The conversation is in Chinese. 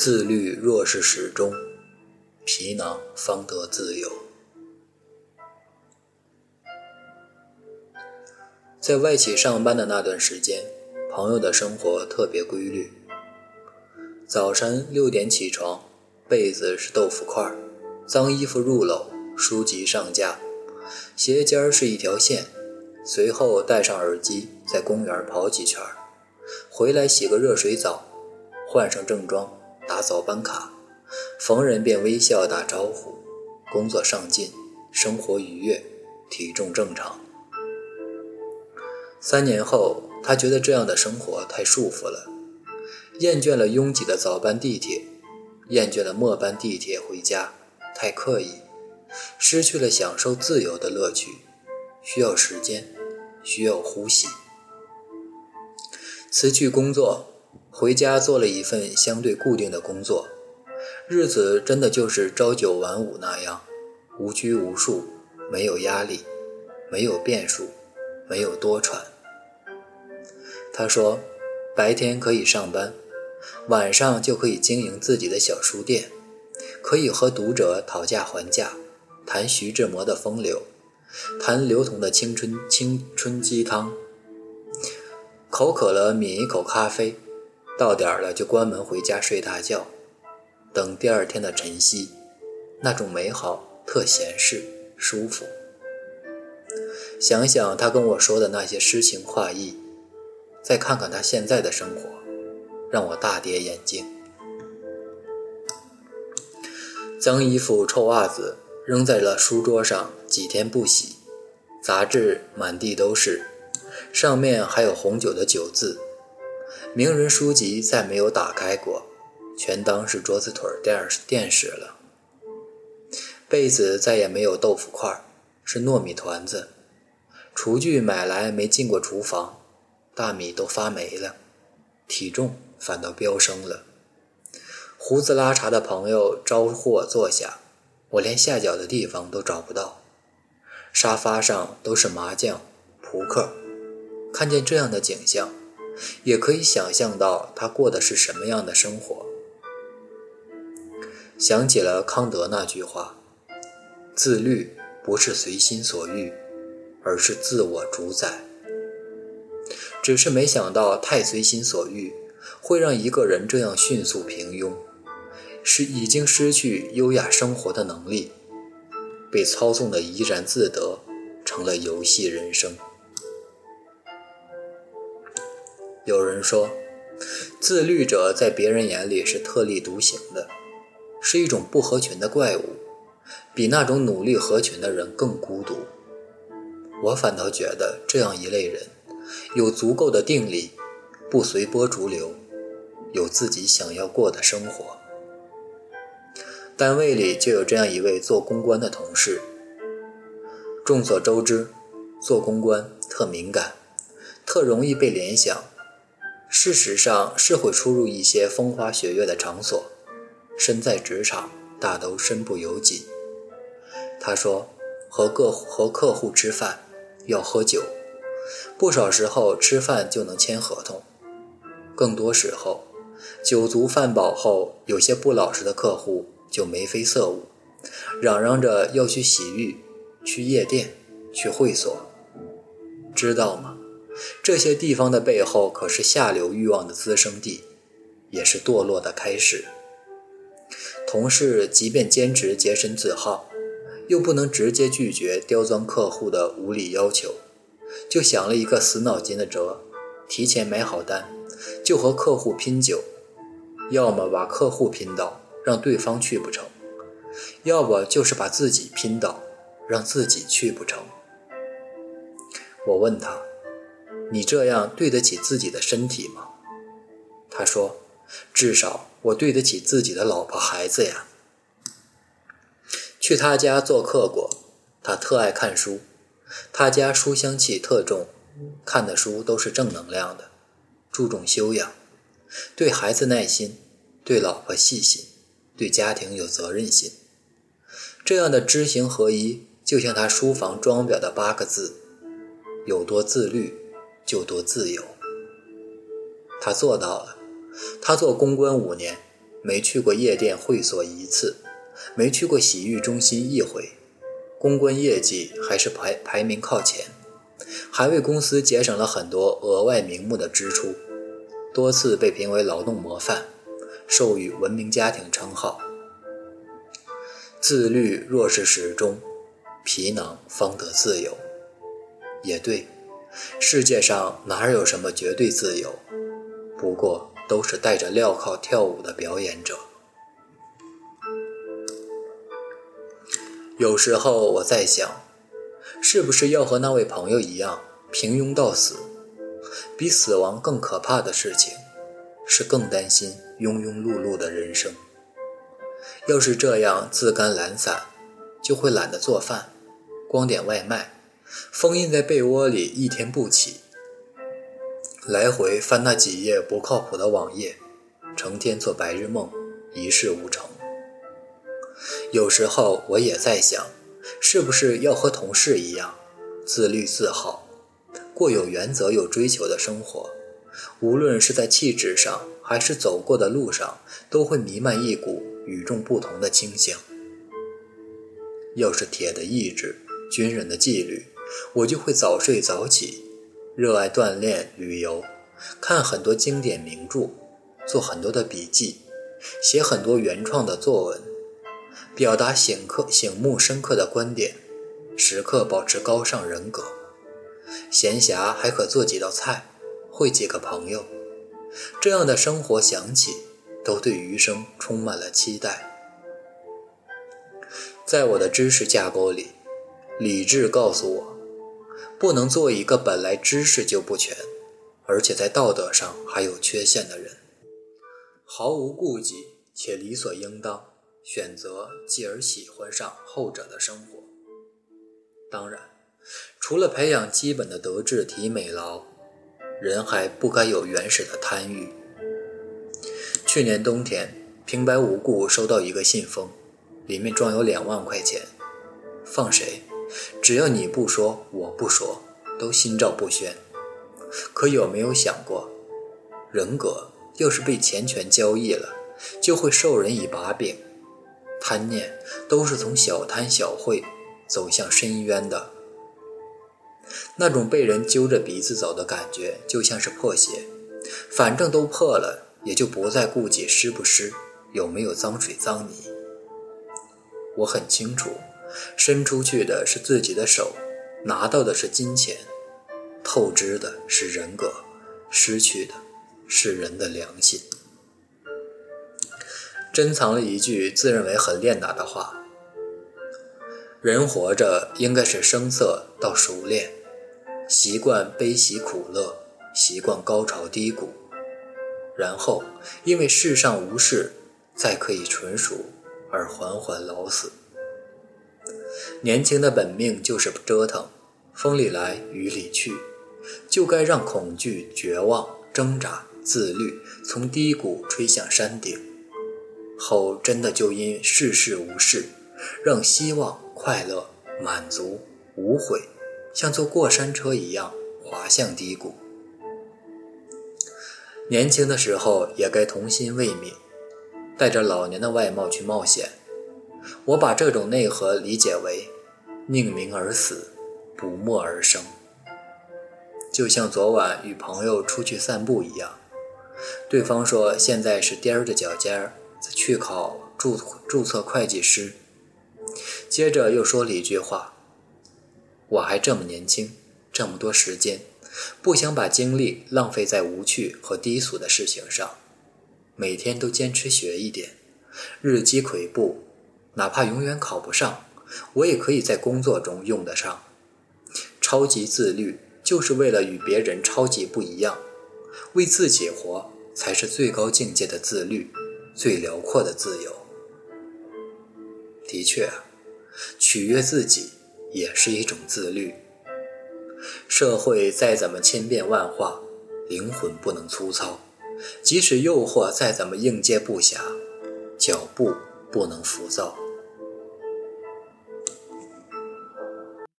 自律若是始终，皮囊方得自由。在外企上班的那段时间，朋友的生活特别规律。早晨六点起床，被子是豆腐块，脏衣服入篓，书籍上架，鞋尖是一条线。随后戴上耳机，在公园跑几圈，回来洗个热水澡，换上正装，打早班卡，逢人便微笑打招呼，工作上进，生活愉悦，体重正常。三年后，他觉得这样的生活太束缚了，厌倦了拥挤的早班地铁，厌倦了末班地铁回家，太刻意，失去了享受自由的乐趣，需要时间。需要呼吸。辞去工作，回家做了一份相对固定的工作，日子真的就是朝九晚五那样，无拘无束，没有压力，没有变数，没有多舛。他说，白天可以上班，晚上就可以经营自己的小书店，可以和读者讨价还价，谈徐志摩的风流。谈刘同的青春青春鸡汤，口渴了抿一口咖啡，到点儿了就关门回家睡大觉，等第二天的晨曦，那种美好特闲适舒服。想想他跟我说的那些诗情画意，再看看他现在的生活，让我大跌眼镜。脏衣服、臭袜子。扔在了书桌上，几天不洗，杂志满地都是，上面还有红酒的酒渍。名人书籍再没有打开过，全当是桌子腿垫垫使了。被子再也没有豆腐块，是糯米团子。厨具买来没进过厨房，大米都发霉了，体重反倒飙升了。胡子拉碴的朋友招呼我坐下。我连下脚的地方都找不到，沙发上都是麻将、扑克。看见这样的景象，也可以想象到他过的是什么样的生活。想起了康德那句话：“自律不是随心所欲，而是自我主宰。”只是没想到，太随心所欲，会让一个人这样迅速平庸。是已经失去优雅生活的能力，被操纵的怡然自得，成了游戏人生。有人说，自律者在别人眼里是特立独行的，是一种不合群的怪物，比那种努力合群的人更孤独。我反倒觉得这样一类人，有足够的定力，不随波逐流，有自己想要过的生活。单位里就有这样一位做公关的同事。众所周知，做公关特敏感，特容易被联想。事实上是会出入一些风花雪月的场所，身在职场大都身不由己。他说，和各和客户吃饭要喝酒，不少时候吃饭就能签合同，更多时候酒足饭饱后，有些不老实的客户。就眉飞色舞，嚷嚷着要去洗浴、去夜店、去会所，知道吗？这些地方的背后可是下流欲望的滋生地，也是堕落的开始。同事即便坚持洁身自好，又不能直接拒绝刁钻客户的无理要求，就想了一个死脑筋的辙：提前买好单，就和客户拼酒，要么把客户拼倒。让对方去不成，要不就是把自己拼倒，让自己去不成。我问他：“你这样对得起自己的身体吗？”他说：“至少我对得起自己的老婆孩子呀。”去他家做客过，他特爱看书，他家书香气特重，看的书都是正能量的，注重修养，对孩子耐心，对老婆细心。对家庭有责任心，这样的知行合一，就像他书房装裱的八个字：有多自律，就多自由。他做到了。他做公关五年，没去过夜店会所一次，没去过洗浴中心一回，公关业绩还是排排名靠前，还为公司节省了很多额外名目的支出，多次被评为劳动模范，授予文明家庭称号。自律若是始终，皮囊方得自由。也对，世界上哪有什么绝对自由？不过都是戴着镣铐跳舞的表演者。有时候我在想，是不是要和那位朋友一样平庸到死？比死亡更可怕的事情，是更担心庸庸碌碌的人生。要是这样自甘懒散，就会懒得做饭，光点外卖，封印在被窝里一天不起，来回翻那几页不靠谱的网页，成天做白日梦，一事无成。有时候我也在想，是不是要和同事一样，自律自好，过有原则、有追求的生活，无论是在气质上，还是走过的路上，都会弥漫一股。与众不同的清香。要是铁的意志、军人的纪律，我就会早睡早起，热爱锻炼、旅游，看很多经典名著，做很多的笔记，写很多原创的作文，表达醒刻醒目深刻的观点，时刻保持高尚人格。闲暇还可做几道菜，会几个朋友，这样的生活想起。都对余生充满了期待。在我的知识架构里，理智告诉我，不能做一个本来知识就不全，而且在道德上还有缺陷的人。毫无顾忌且理所应当选择继而喜欢上后者的生活。当然，除了培养基本的德智体美劳，人还不该有原始的贪欲。去年冬天，平白无故收到一个信封，里面装有两万块钱。放谁？只要你不说，我不说，都心照不宣。可有没有想过，人格要是被钱权交易了，就会受人以把柄。贪念都是从小贪小贿走向深渊的。那种被人揪着鼻子走的感觉，就像是破鞋，反正都破了。也就不再顾及湿不湿，有没有脏水脏泥。我很清楚，伸出去的是自己的手，拿到的是金钱，透支的是人格，失去的是人的良心。珍藏了一句自认为很练达的话：人活着应该是生色到熟练，习惯悲喜苦乐，习惯高潮低谷。然后，因为世上无事，再可以纯熟而缓缓老死。年轻的本命就是折腾，风里来雨里去，就该让恐惧、绝望、挣扎、自律从低谷吹向山顶，后真的就因世事无事，让希望、快乐、满足、无悔，像坐过山车一样滑向低谷。年轻的时候也该童心未泯，带着老年的外貌去冒险。我把这种内核理解为宁鸣而死，不默而生。就像昨晚与朋友出去散步一样，对方说现在是踮着脚尖儿去考注注册会计师，接着又说了一句话：“我还这么年轻，这么多时间。”不想把精力浪费在无趣和低俗的事情上，每天都坚持学一点，日积跬步，哪怕永远考不上，我也可以在工作中用得上。超级自律就是为了与别人超级不一样，为自己活才是最高境界的自律，最辽阔的自由。的确，取悦自己也是一种自律。社会再怎么千变万化，灵魂不能粗糙；即使诱惑再怎么应接不暇，脚步不能浮躁。